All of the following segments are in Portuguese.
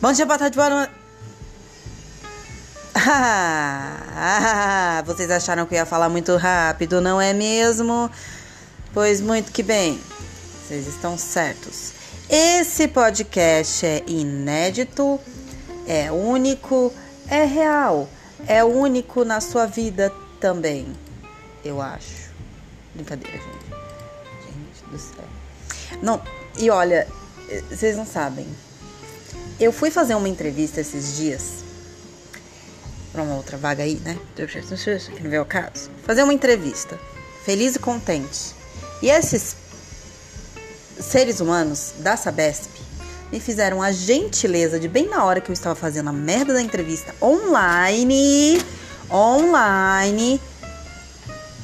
Bom dia, boa tarde, boa noite. Ah, vocês acharam que eu ia falar muito rápido, não é mesmo? Pois muito que bem, vocês estão certos. Esse podcast é inédito, é único, é real, é único na sua vida também, eu acho. Brincadeira, gente. Gente do céu. Não, e olha, vocês não sabem. Eu fui fazer uma entrevista esses dias para uma outra vaga aí, né? Que não vê o caso. Fazer uma entrevista, feliz e contente. E esses seres humanos da Sabesp me fizeram a gentileza de bem na hora que eu estava fazendo a merda da entrevista online, online,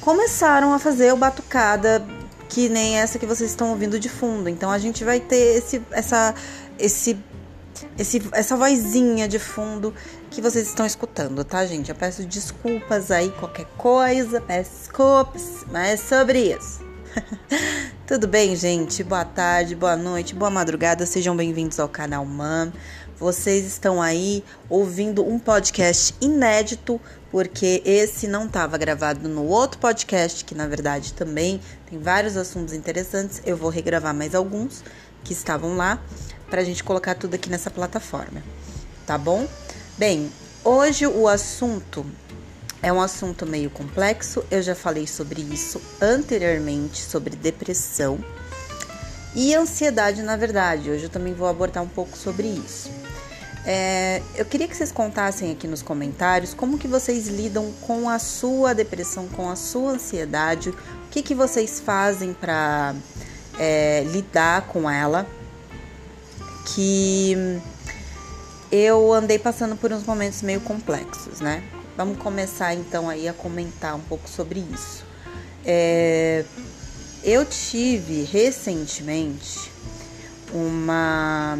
começaram a fazer o batucada que nem essa que vocês estão ouvindo de fundo. Então a gente vai ter esse essa esse esse, essa vozinha de fundo que vocês estão escutando, tá, gente? Eu peço desculpas aí, qualquer coisa, peço desculpas, mas é sobre isso. Tudo bem, gente? Boa tarde, boa noite, boa madrugada, sejam bem-vindos ao canal MAM. Vocês estão aí ouvindo um podcast inédito, porque esse não estava gravado no outro podcast, que na verdade também tem vários assuntos interessantes. Eu vou regravar mais alguns que estavam lá para a gente colocar tudo aqui nessa plataforma, tá bom? Bem, hoje o assunto é um assunto meio complexo, eu já falei sobre isso anteriormente, sobre depressão e ansiedade, na verdade. Hoje eu também vou abordar um pouco sobre isso. É, eu queria que vocês contassem aqui nos comentários como que vocês lidam com a sua depressão, com a sua ansiedade, o que, que vocês fazem para é, lidar com ela, que eu andei passando por uns momentos meio complexos, né? Vamos começar então aí a comentar um pouco sobre isso. É, eu tive recentemente uma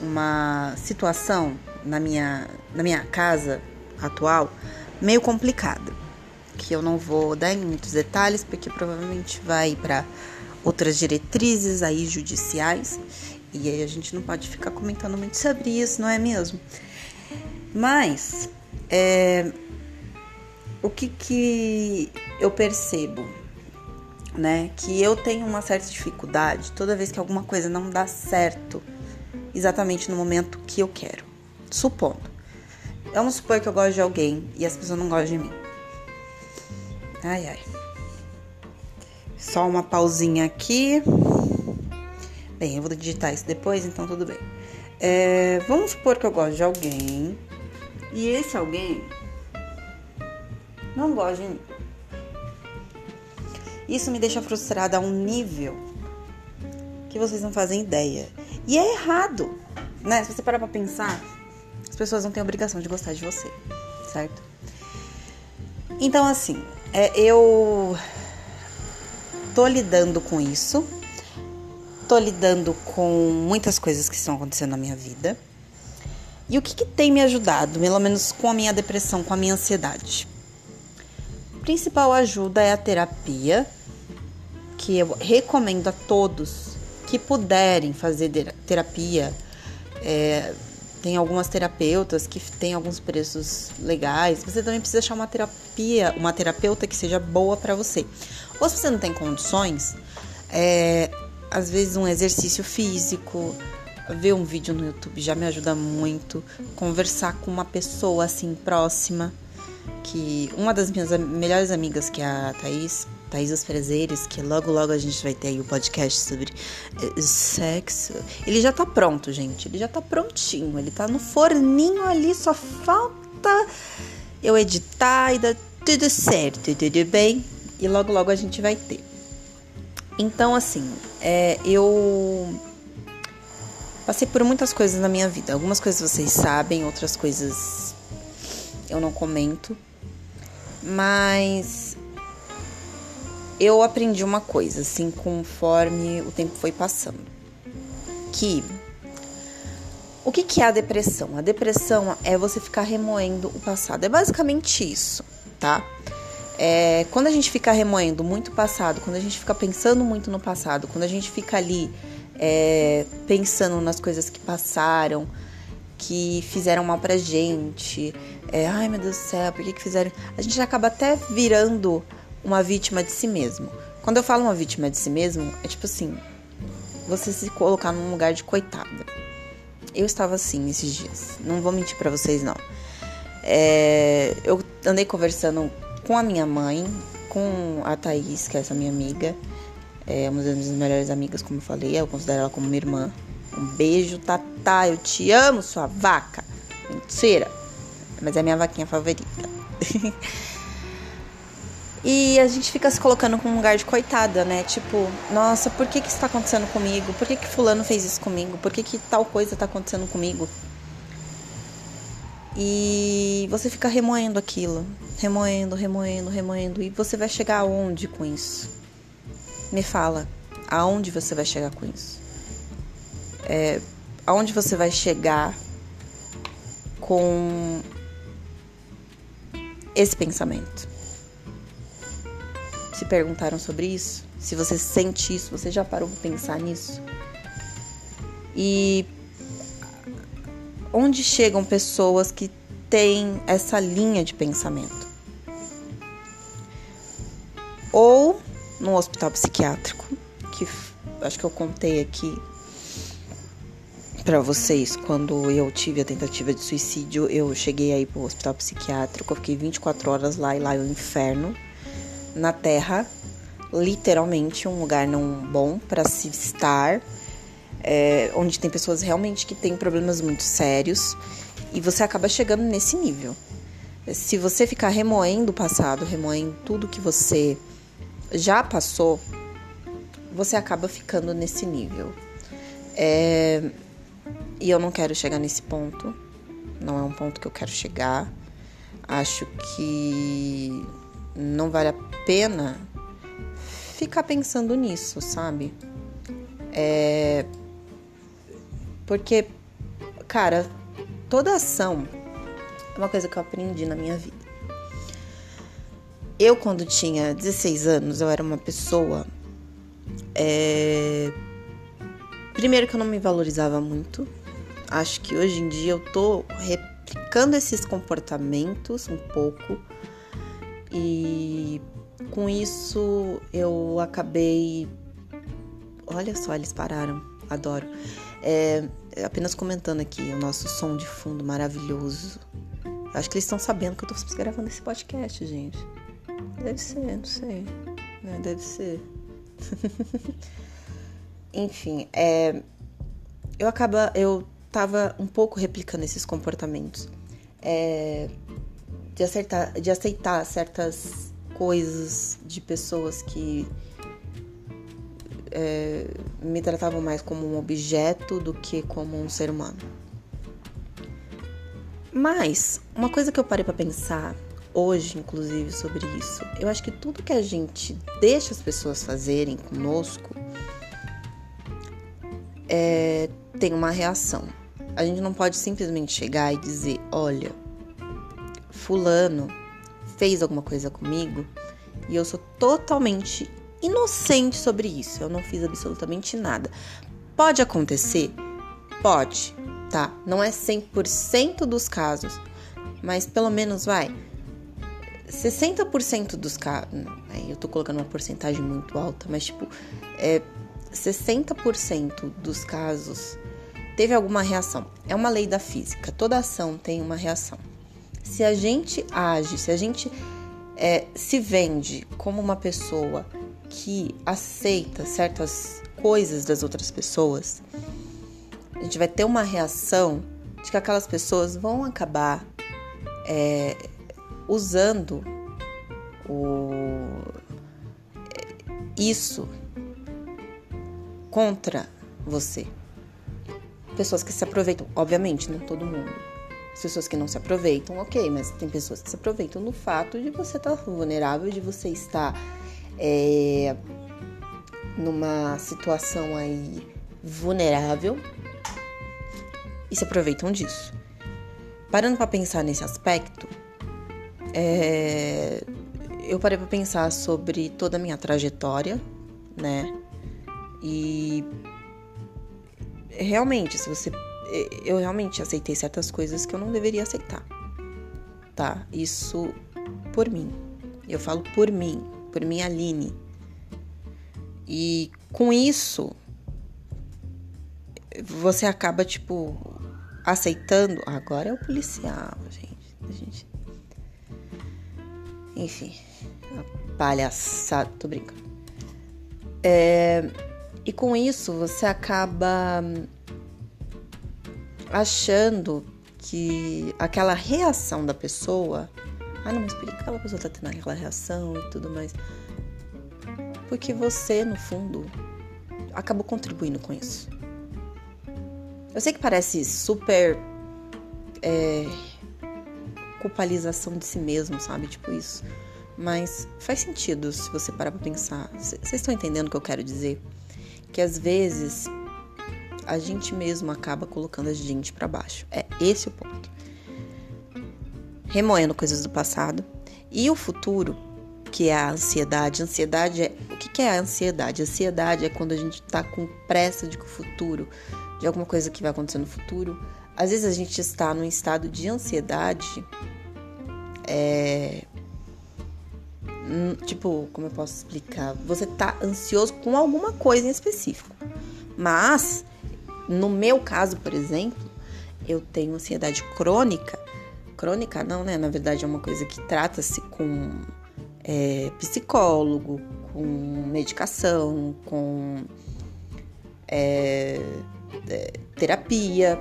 uma situação na minha na minha casa atual meio complicada, que eu não vou dar em muitos detalhes porque provavelmente vai para outras diretrizes aí judiciais e aí a gente não pode ficar comentando muito sobre isso, não é mesmo? Mas é, o que, que eu percebo, né? Que eu tenho uma certa dificuldade toda vez que alguma coisa não dá certo exatamente no momento que eu quero. Supondo. Vamos supor que eu gosto de alguém e as pessoas não gostam de mim. Ai, ai. Só uma pausinha aqui. Bem, eu vou digitar isso depois, então tudo bem. É, vamos supor que eu gosto de alguém e esse alguém não gosta de mim. Isso me deixa frustrada a um nível que vocês não fazem ideia. E é errado, né? Se você parar pra pensar, as pessoas não têm obrigação de gostar de você, certo? Então, assim, é, eu tô lidando com isso tô lidando com muitas coisas que estão acontecendo na minha vida. E o que, que tem me ajudado, pelo menos com a minha depressão, com a minha ansiedade? A principal ajuda é a terapia, que eu recomendo a todos que puderem fazer terapia. É, tem algumas terapeutas que têm alguns preços legais. Você também precisa achar uma terapia, uma terapeuta que seja boa para você. Ou se você não tem condições, é, às vezes um exercício físico, ver um vídeo no YouTube já me ajuda muito, conversar com uma pessoa assim próxima, que uma das minhas melhores amigas que é a Thaís, Thaís Frezeres, que logo logo a gente vai ter aí o podcast sobre eh, sexo. Ele já tá pronto, gente. Ele já tá prontinho. Ele tá no forninho ali, só falta eu editar e dar tudo certo, tudo bem? E logo logo a gente vai ter. Então, assim, é, eu passei por muitas coisas na minha vida. Algumas coisas vocês sabem, outras coisas eu não comento. Mas eu aprendi uma coisa, assim, conforme o tempo foi passando. Que o que, que é a depressão? A depressão é você ficar remoendo o passado. É basicamente isso, tá? É, quando a gente fica remoendo muito o passado, quando a gente fica pensando muito no passado, quando a gente fica ali é, pensando nas coisas que passaram, que fizeram mal pra gente. É, ai meu Deus do céu, por que, que fizeram? A gente acaba até virando uma vítima de si mesmo. Quando eu falo uma vítima de si mesmo, é tipo assim, você se colocar num lugar de coitada. Eu estava assim esses dias, não vou mentir para vocês não. É, eu andei conversando com a minha mãe, com a Thaís, que é essa minha amiga, é uma das minhas melhores amigas, como eu falei, eu considero ela como minha irmã. Um beijo, Tatá, eu te amo, sua vaca. Mentira, mas é minha vaquinha favorita. E a gente fica se colocando com um lugar de coitada, né? Tipo, nossa, por que que isso tá acontecendo comigo? Por que que fulano fez isso comigo? Por que que tal coisa tá acontecendo comigo? E você fica remoendo aquilo, remoendo, remoendo, remoendo. E você vai chegar aonde com isso? Me fala, aonde você vai chegar com isso? É, aonde você vai chegar com esse pensamento? Se perguntaram sobre isso? Se você sente isso, você já parou para pensar nisso? E onde chegam pessoas que têm essa linha de pensamento? Ou no hospital psiquiátrico, que acho que eu contei aqui para vocês, quando eu tive a tentativa de suicídio, eu cheguei aí pro hospital psiquiátrico, eu fiquei 24 horas lá e lá é o inferno na Terra, literalmente um lugar não bom para se estar, é, onde tem pessoas realmente que têm problemas muito sérios e você acaba chegando nesse nível. Se você ficar remoendo o passado, remoendo tudo que você já passou, você acaba ficando nesse nível. É, e eu não quero chegar nesse ponto. Não é um ponto que eu quero chegar. Acho que não vale a pena ficar pensando nisso, sabe? É. Porque, cara, toda ação é uma coisa que eu aprendi na minha vida. Eu, quando tinha 16 anos, eu era uma pessoa. É... Primeiro, que eu não me valorizava muito. Acho que hoje em dia eu tô replicando esses comportamentos um pouco e com isso eu acabei. Olha só, eles pararam, adoro. É, apenas comentando aqui o nosso som de fundo maravilhoso. Acho que eles estão sabendo que eu tô gravando esse podcast, gente. Deve ser, não sei. Né? Deve ser. Enfim, é, eu acaba, eu tava um pouco replicando esses comportamentos. É, de, acertar, de aceitar certas coisas de pessoas que é, me tratavam mais como um objeto do que como um ser humano. Mas, uma coisa que eu parei para pensar hoje, inclusive, sobre isso, eu acho que tudo que a gente deixa as pessoas fazerem conosco é, tem uma reação. A gente não pode simplesmente chegar e dizer: olha, fulano fez alguma coisa comigo e eu sou totalmente inocente sobre isso. Eu não fiz absolutamente nada. Pode acontecer? Pode, tá? Não é 100% dos casos, mas pelo menos vai 60% dos casos. Aí eu tô colocando uma porcentagem muito alta, mas tipo, é 60% dos casos teve alguma reação. É uma lei da física. Toda ação tem uma reação se a gente age, se a gente é, se vende como uma pessoa que aceita certas coisas das outras pessoas, a gente vai ter uma reação de que aquelas pessoas vão acabar é, usando o, isso contra você. Pessoas que se aproveitam, obviamente, não todo mundo as pessoas que não se aproveitam, ok, mas tem pessoas que se aproveitam do fato de você estar tá vulnerável, de você estar é, numa situação aí vulnerável e se aproveitam disso. Parando para pensar nesse aspecto, é, eu parei para pensar sobre toda a minha trajetória, né? E realmente, se você. Eu realmente aceitei certas coisas que eu não deveria aceitar. Tá? Isso por mim. Eu falo por mim, por mim, Aline. E com isso, você acaba, tipo, aceitando. Agora é o policial, gente. A gente... Enfim, palhaçada, tô brincando. É, e com isso você acaba achando que aquela reação da pessoa. Ah, não, mas por que aquela pessoa tá tendo aquela reação e tudo mais? Porque você, no fundo, acabou contribuindo com isso. Eu sei que parece super. É, culpabilização de si mesmo, sabe? Tipo isso. Mas faz sentido se você parar pra pensar. Vocês estão entendendo o que eu quero dizer? Que às vezes a gente mesmo acaba colocando a gente para baixo. É esse o ponto. Remoendo coisas do passado e o futuro, que é a ansiedade. Ansiedade é. O que é a ansiedade? Ansiedade é quando a gente tá com pressa de que o futuro, de alguma coisa que vai acontecer no futuro. Às vezes a gente está num estado de ansiedade. É, tipo, como eu posso explicar? Você tá ansioso com alguma coisa em específico. Mas, no meu caso, por exemplo, eu tenho ansiedade crônica. Crônica não, né? Na verdade, é uma coisa que trata-se com é, psicólogo, com medicação, com é, é, terapia.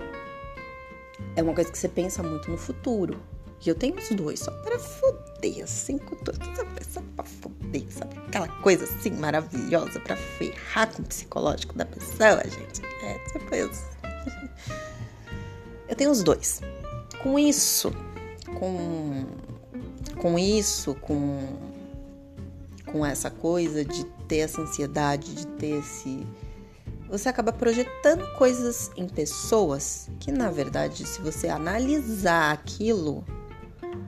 É uma coisa que você pensa muito no futuro. E eu tenho os dois, só para foder, assim, com tudo. Só pra foder, sabe? Aquela coisa assim maravilhosa para ferrar com o psicológico da pessoa, gente. É, depois. Eu tenho os dois. Com isso, com. Com isso, com. Com essa coisa de ter essa ansiedade, de ter esse você acaba projetando coisas em pessoas que, na verdade, se você analisar aquilo,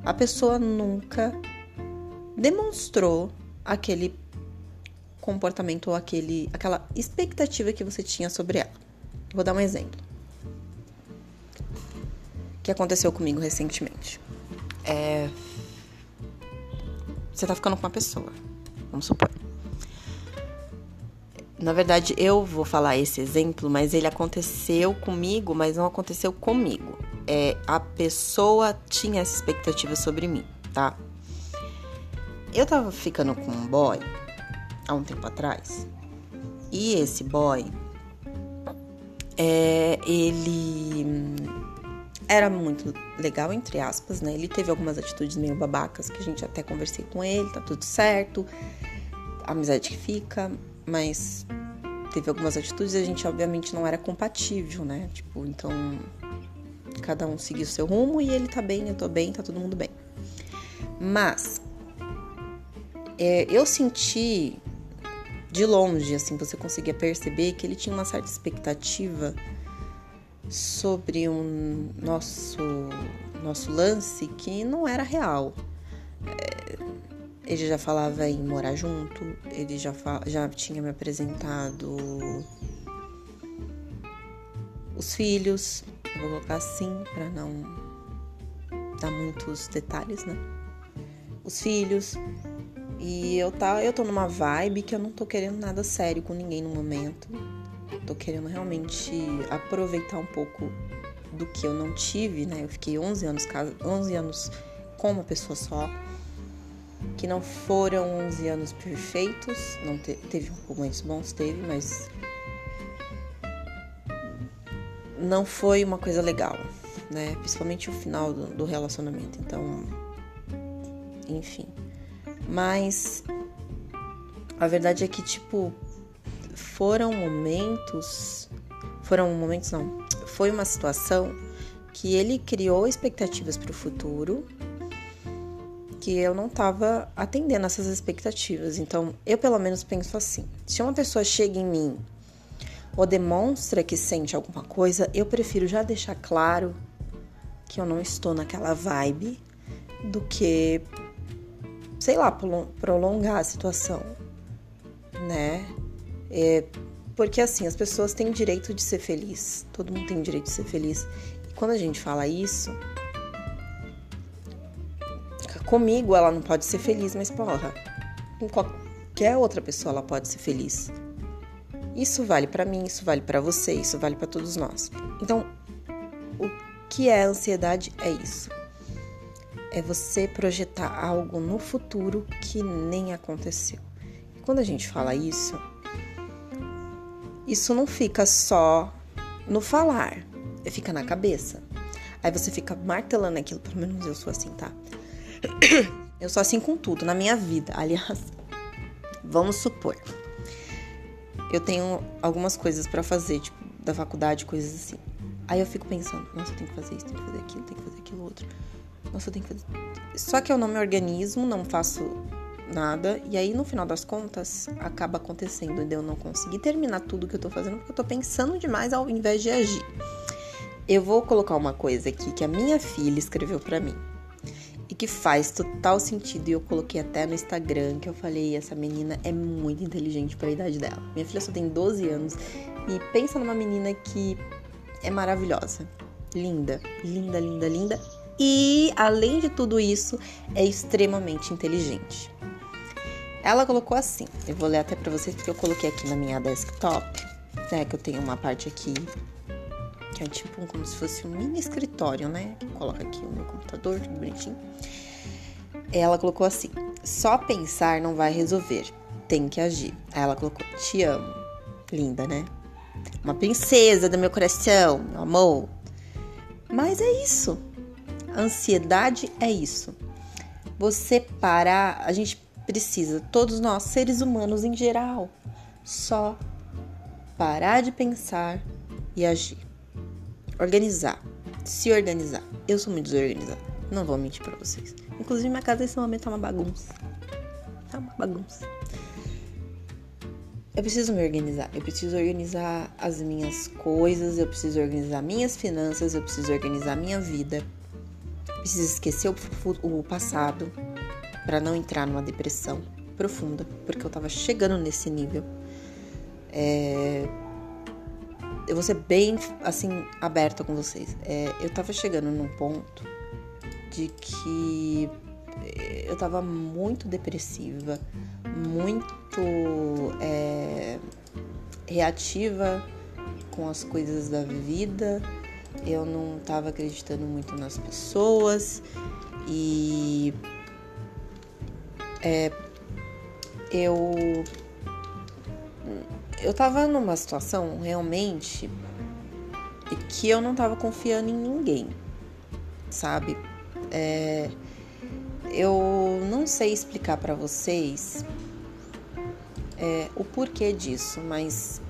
a pessoa nunca demonstrou aquele comportamento ou aquele, aquela expectativa que você tinha sobre ela. Vou dar um exemplo que aconteceu comigo recentemente. É... Você tá ficando com uma pessoa, vamos supor. Na verdade, eu vou falar esse exemplo, mas ele aconteceu comigo, mas não aconteceu comigo é, a pessoa tinha essa expectativa sobre mim, tá? Eu tava ficando com um boy há um tempo atrás. E esse boy, é, ele era muito legal, entre aspas, né? Ele teve algumas atitudes meio babacas que a gente até conversei com ele, tá tudo certo. amizade que fica, mas teve algumas atitudes e a gente obviamente não era compatível, né? Tipo, então cada um seguir o seu rumo e ele tá bem, eu tô bem, tá todo mundo bem. Mas é, eu senti de longe, assim, você conseguia perceber que ele tinha uma certa expectativa sobre um nosso nosso lance que não era real. É, ele já falava em morar junto, ele já, já tinha me apresentado os filhos, vou colocar assim para não dar muitos detalhes, né? Os filhos. E eu tá, eu tô numa vibe que eu não tô querendo nada sério com ninguém no momento. Tô querendo realmente aproveitar um pouco do que eu não tive, né? Eu fiquei 11 anos, 11 anos com uma pessoa só. Que não foram 11 anos perfeitos, não te, teve momentos bons, teve, mas não foi uma coisa legal, né? Principalmente o final do, do relacionamento. Então, enfim. Mas a verdade é que, tipo, foram momentos. Foram momentos, não. Foi uma situação que ele criou expectativas para o futuro que eu não estava atendendo essas expectativas. Então, eu pelo menos penso assim: se uma pessoa chega em mim ou demonstra que sente alguma coisa, eu prefiro já deixar claro que eu não estou naquela vibe do que, sei lá, prolongar a situação, né? É, Porque assim, as pessoas têm direito de ser feliz. Todo mundo tem direito de ser feliz. E quando a gente fala isso, comigo ela não pode ser feliz, mas porra, com qualquer outra pessoa ela pode ser feliz. Isso vale para mim, isso vale para você, isso vale para todos nós. Então, o que é ansiedade é isso. É você projetar algo no futuro que nem aconteceu. E quando a gente fala isso, isso não fica só no falar, fica na cabeça. Aí você fica martelando aquilo, pelo menos eu sou assim, tá? Eu sou assim com tudo na minha vida. Aliás, vamos supor eu tenho algumas coisas para fazer, tipo, da faculdade, coisas assim. Aí eu fico pensando, nossa, eu tenho que fazer isso, tenho que fazer aquilo, tenho que fazer aquilo outro. Nossa, eu tenho que fazer. Só que eu não me organizo, não faço nada. E aí, no final das contas, acaba acontecendo de eu não conseguir terminar tudo que eu tô fazendo porque eu tô pensando demais ao invés de agir. Eu vou colocar uma coisa aqui que a minha filha escreveu para mim e que faz total sentido. E eu coloquei até no Instagram que eu falei: essa menina é muito inteligente para a idade dela. Minha filha só tem 12 anos e pensa numa menina que é maravilhosa, linda, linda, linda, linda. E além de tudo isso, é extremamente inteligente. Ela colocou assim, eu vou ler até para vocês porque eu coloquei aqui na minha desktop, né, que eu tenho uma parte aqui que é tipo como se fosse um mini escritório, né? Coloca aqui o meu computador, tudo bonitinho. Ela colocou assim: só pensar não vai resolver, tem que agir. Aí ela colocou: te amo. Linda, né? Uma princesa do meu coração, meu amor. Mas é isso. Ansiedade é isso. Você parar, a gente precisa, todos nós, seres humanos em geral, só parar de pensar e agir. Organizar. Se organizar. Eu sou muito desorganizada. Não vou mentir pra vocês. Inclusive, minha casa nesse momento tá uma bagunça. Tá uma bagunça. Eu preciso me organizar. Eu preciso organizar as minhas coisas. Eu preciso organizar minhas finanças. Eu preciso organizar minha vida. Preciso esquecer o, o passado para não entrar numa depressão profunda, porque eu tava chegando nesse nível. É, eu vou ser bem, assim, aberta com vocês. É, eu tava chegando num ponto de que eu tava muito depressiva, muito é, reativa com as coisas da vida. Eu não tava acreditando muito nas pessoas e é, eu eu tava numa situação realmente que eu não tava confiando em ninguém, sabe? É, eu não sei explicar para vocês é, o porquê disso, mas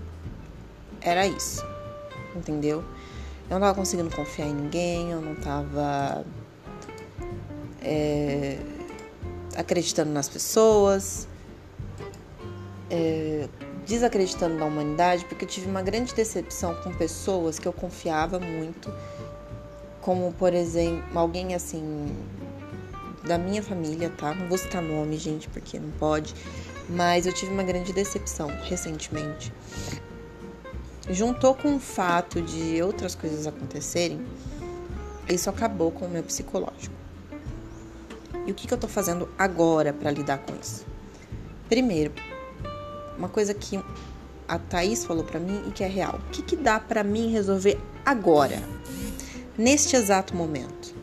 era isso, entendeu? Eu não tava conseguindo confiar em ninguém, eu não tava é, acreditando nas pessoas. É, desacreditando na humanidade, porque eu tive uma grande decepção com pessoas que eu confiava muito, como por exemplo, alguém assim da minha família, tá? Não vou citar nome, gente, porque não pode, mas eu tive uma grande decepção recentemente. Juntou com o fato de outras coisas acontecerem, isso acabou com o meu psicológico. E o que, que eu tô fazendo agora para lidar com isso? Primeiro, uma coisa que a Thaís falou para mim e que é real. O que, que dá para mim resolver agora? Neste exato momento.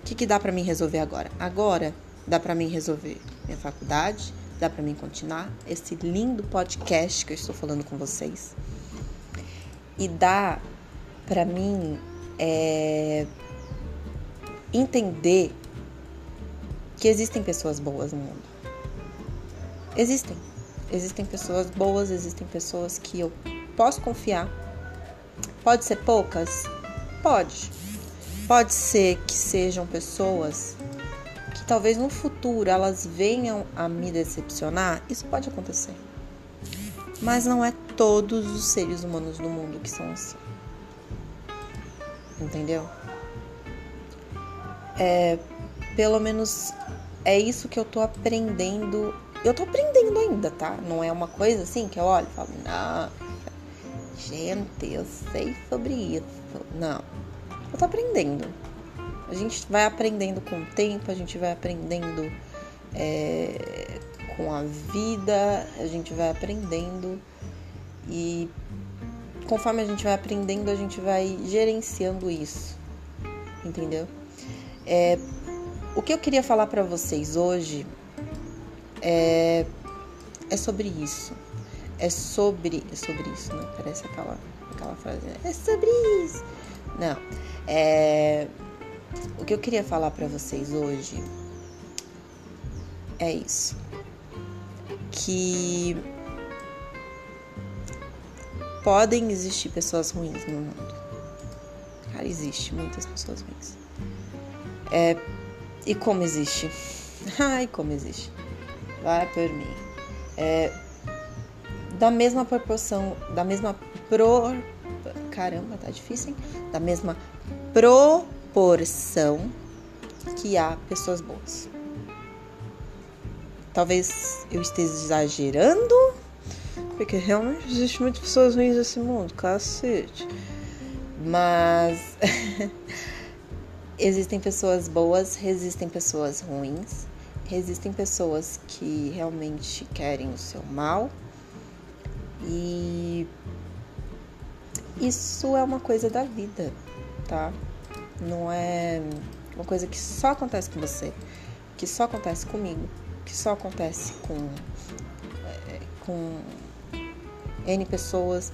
O que, que dá para mim resolver agora? Agora dá para mim resolver minha faculdade, dá para mim continuar esse lindo podcast que eu estou falando com vocês. E dá para mim é, entender que existem pessoas boas no mundo. Existem. Existem pessoas boas, existem pessoas que eu posso confiar. Pode ser poucas? Pode. Pode ser que sejam pessoas que talvez no futuro elas venham a me decepcionar. Isso pode acontecer. Mas não é todos os seres humanos do mundo que são assim. Entendeu? É, pelo menos é isso que eu tô aprendendo eu tô aprendendo ainda, tá? Não é uma coisa assim que eu olho e falo, não, gente, eu sei sobre isso. Não. Eu tô aprendendo. A gente vai aprendendo com o tempo, a gente vai aprendendo é, com a vida, a gente vai aprendendo e conforme a gente vai aprendendo, a gente vai gerenciando isso, entendeu? É, o que eu queria falar para vocês hoje é, é sobre isso. É sobre. É sobre isso, né? Parece aquela, aquela frase. Né? É sobre isso. Não. É, o que eu queria falar para vocês hoje é isso. Que podem existir pessoas ruins no mundo. Cara, existe muitas pessoas ruins. É, e como existe? Ai, como existe. Vai por mim. É, da mesma proporção, da mesma pro. Caramba, tá difícil, hein? Da mesma proporção que há pessoas boas. Talvez eu esteja exagerando, porque realmente existe muitas pessoas ruins nesse mundo, cacete. Mas existem pessoas boas, existem pessoas ruins, existem pessoas que realmente querem o seu mal. E isso é uma coisa da vida, tá? Não é uma coisa que só acontece com você, que só acontece comigo, que só acontece com, é, com N pessoas.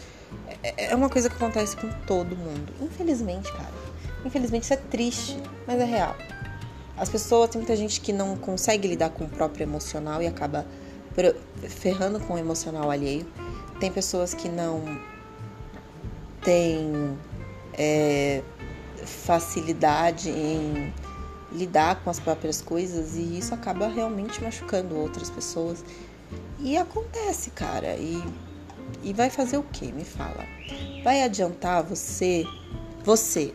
É, é uma coisa que acontece com todo mundo. Infelizmente, cara. Infelizmente isso é triste, mas é real. As pessoas, tem muita gente que não consegue lidar com o próprio emocional e acaba ferrando com o emocional alheio. Tem pessoas que não têm é, facilidade em lidar com as próprias coisas e isso acaba realmente machucando outras pessoas. E acontece, cara. E, e vai fazer o que? Me fala. Vai adiantar você, você,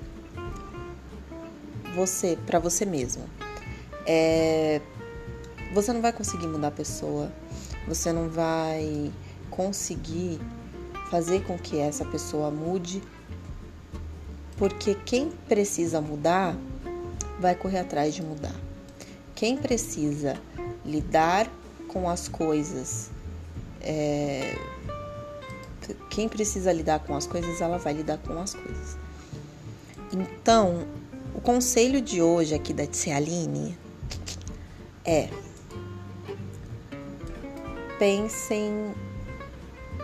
você, para você mesmo. É, você não vai conseguir mudar a pessoa. Você não vai conseguir fazer com que essa pessoa mude, porque quem precisa mudar vai correr atrás de mudar. Quem precisa lidar com as coisas, é... quem precisa lidar com as coisas, ela vai lidar com as coisas. Então, o conselho de hoje aqui da Aline é pensem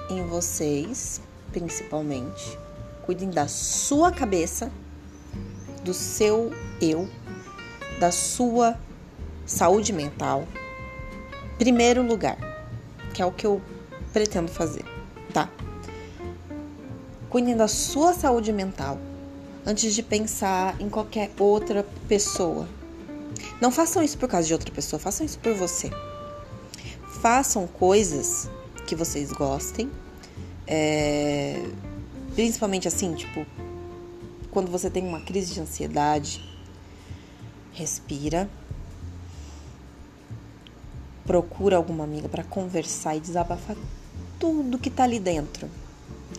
em vocês, principalmente. Cuidem da sua cabeça, do seu eu, da sua saúde mental. Primeiro lugar, que é o que eu pretendo fazer, tá? Cuidem da sua saúde mental antes de pensar em qualquer outra pessoa. Não façam isso por causa de outra pessoa, façam isso por você. Façam coisas que vocês gostem. É, principalmente assim, tipo, quando você tem uma crise de ansiedade, respira. Procura alguma amiga para conversar e desabafar tudo que tá ali dentro.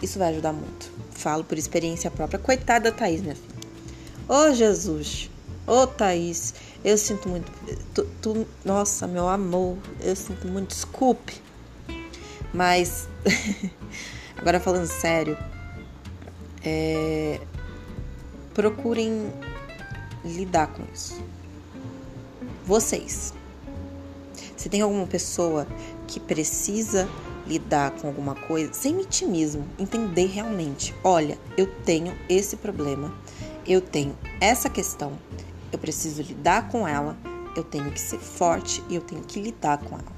Isso vai ajudar muito. Falo por experiência própria. Coitada da Thaís, minha filha. Ô oh, Jesus! Ô oh, Thaís, eu sinto muito. Tu, tu, nossa, meu amor, eu sinto muito. Desculpe. Mas, agora falando sério, é, procurem lidar com isso. Vocês. Se tem alguma pessoa que precisa lidar com alguma coisa, sem vitimismo, entender realmente: olha, eu tenho esse problema, eu tenho essa questão, eu preciso lidar com ela, eu tenho que ser forte e eu tenho que lidar com ela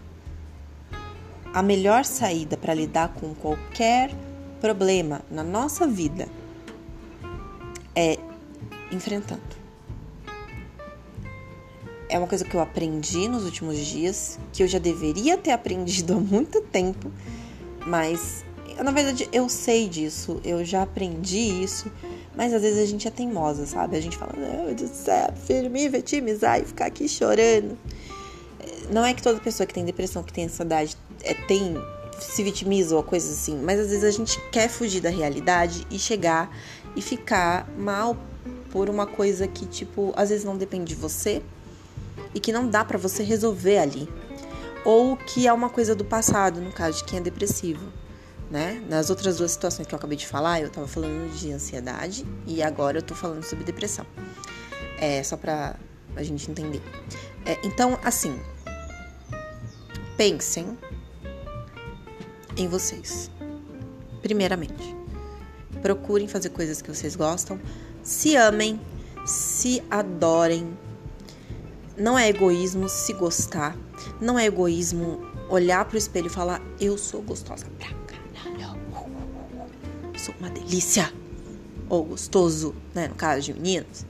a melhor saída para lidar com qualquer problema na nossa vida é enfrentando. É uma coisa que eu aprendi nos últimos dias, que eu já deveria ter aprendido há muito tempo, mas na verdade eu sei disso, eu já aprendi isso, mas às vezes a gente é teimosa, sabe? A gente fala, meu Deus do céu, prefiro me vitimizar e ficar aqui chorando. Não é que toda pessoa que tem depressão, que tem ansiedade, é, tem se vitimiza ou coisas assim, mas às vezes a gente quer fugir da realidade e chegar e ficar mal por uma coisa que, tipo, às vezes não depende de você e que não dá para você resolver ali. Ou que é uma coisa do passado, no caso de quem é depressivo, né? Nas outras duas situações que eu acabei de falar, eu tava falando de ansiedade e agora eu tô falando sobre depressão. É só pra a gente entender. É, então, assim, pensem em vocês. Primeiramente, procurem fazer coisas que vocês gostam, se amem, se adorem. Não é egoísmo se gostar, não é egoísmo olhar pro espelho e falar: Eu sou gostosa pra caralho, sou uma delícia, ou gostoso, né? No caso de meninos.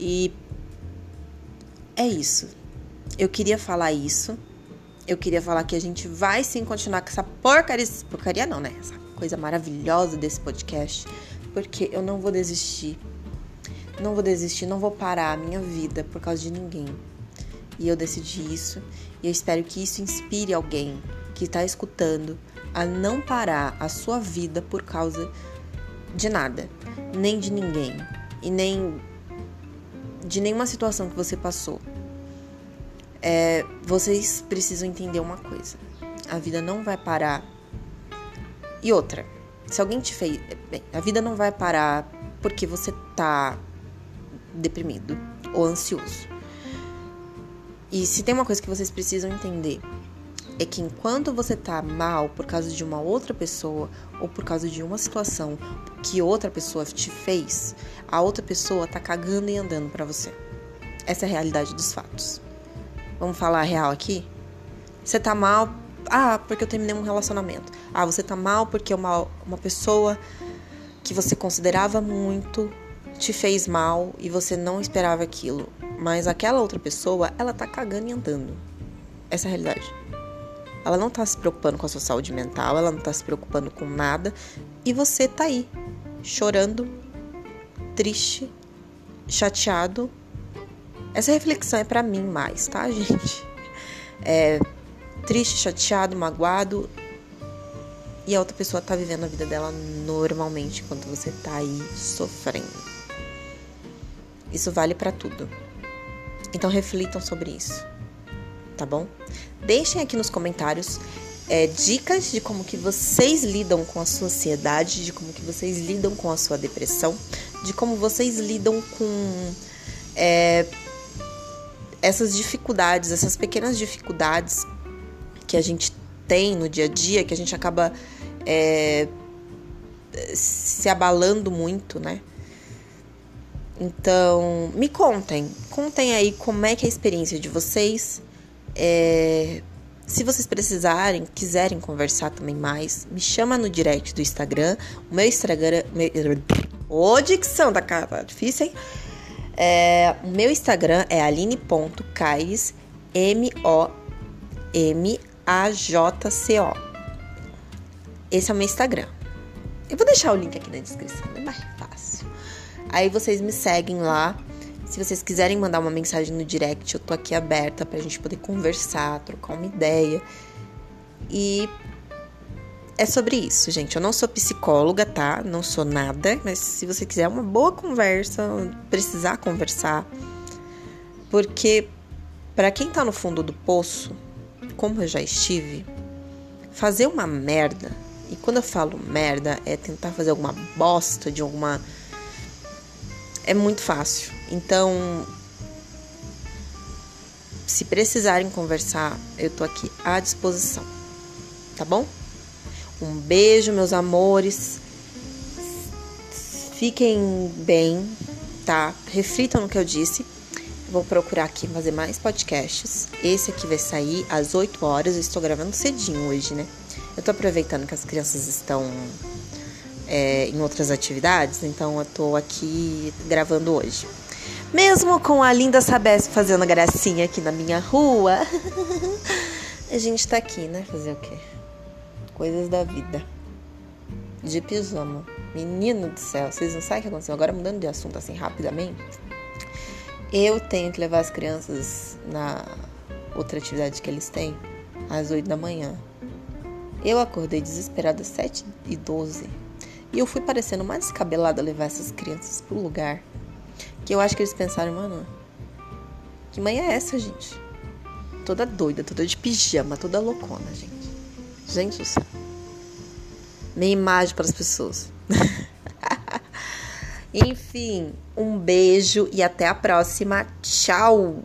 E é isso. Eu queria falar isso. Eu queria falar que a gente vai sim continuar com essa porcaria. Porcaria não, né? Essa coisa maravilhosa desse podcast. Porque eu não vou desistir. Não vou desistir, não vou parar a minha vida por causa de ninguém. E eu decidi isso. E eu espero que isso inspire alguém que está escutando a não parar a sua vida por causa de nada, nem de ninguém e nem de nenhuma situação que você passou. É, vocês precisam entender uma coisa: a vida não vai parar. E outra, se alguém te fez. Bem, a vida não vai parar porque você tá deprimido ou ansioso. E se tem uma coisa que vocês precisam entender é que enquanto você tá mal por causa de uma outra pessoa ou por causa de uma situação que outra pessoa te fez, a outra pessoa tá cagando e andando para você. Essa é a realidade dos fatos. Vamos falar a real aqui? Você tá mal, ah, porque eu terminei um relacionamento. Ah, você tá mal porque uma, uma pessoa que você considerava muito te fez mal e você não esperava aquilo. Mas aquela outra pessoa, ela tá cagando e andando. Essa é a realidade. Ela não tá se preocupando com a sua saúde mental, ela não tá se preocupando com nada. E você tá aí, chorando, triste, chateado. Essa reflexão é para mim mais, tá, gente? É triste, chateado, magoado. E a outra pessoa tá vivendo a vida dela normalmente enquanto você tá aí sofrendo. Isso vale para tudo. Então reflitam sobre isso tá bom? Deixem aqui nos comentários é, dicas de como que vocês lidam com a sua ansiedade, de como que vocês lidam com a sua depressão, de como vocês lidam com é, essas dificuldades, essas pequenas dificuldades que a gente tem no dia a dia, que a gente acaba é, se abalando muito, né? Então, me contem, contem aí como é que é a experiência de vocês, é, se vocês precisarem, quiserem conversar também mais, me chama no direct do Instagram. O meu Instagram. Ô, oh, dicção da cara, tá difícil, hein? É, o meu Instagram é aline.caires, M-O-M-A-J-C-O. Esse é o meu Instagram. Eu vou deixar o link aqui na descrição, fácil. Aí vocês me seguem lá se vocês quiserem mandar uma mensagem no direct, eu tô aqui aberta pra gente poder conversar, trocar uma ideia. E é sobre isso, gente. Eu não sou psicóloga, tá? Não sou nada, mas se você quiser uma boa conversa, precisar conversar, porque para quem tá no fundo do poço, como eu já estive, fazer uma merda, e quando eu falo merda, é tentar fazer alguma bosta de alguma é muito fácil. Então, se precisarem conversar, eu tô aqui à disposição. Tá bom? Um beijo, meus amores. Fiquem bem, tá? Reflitam no que eu disse. Vou procurar aqui fazer mais podcasts. Esse aqui vai sair às 8 horas. Eu estou gravando cedinho hoje, né? Eu tô aproveitando que as crianças estão é, em outras atividades, então eu tô aqui gravando hoje. Mesmo com a linda Sabesp fazendo gracinha aqui na minha rua, a gente tá aqui, né? Fazer o quê? Coisas da vida. De pijama. Menino do céu, vocês não sabem o que aconteceu? Agora mudando de assunto assim rapidamente. Eu tenho que levar as crianças na outra atividade que eles têm às 8 da manhã. Eu acordei desesperada às 7 e 12 e eu fui parecendo mais descabelada levar essas crianças pro lugar. Que eu acho que eles pensaram, mano, que mãe é essa, gente? Toda doida, toda de pijama, toda loucona, gente. Gente do céu. Imagem para as pessoas. Enfim, um beijo e até a próxima. Tchau!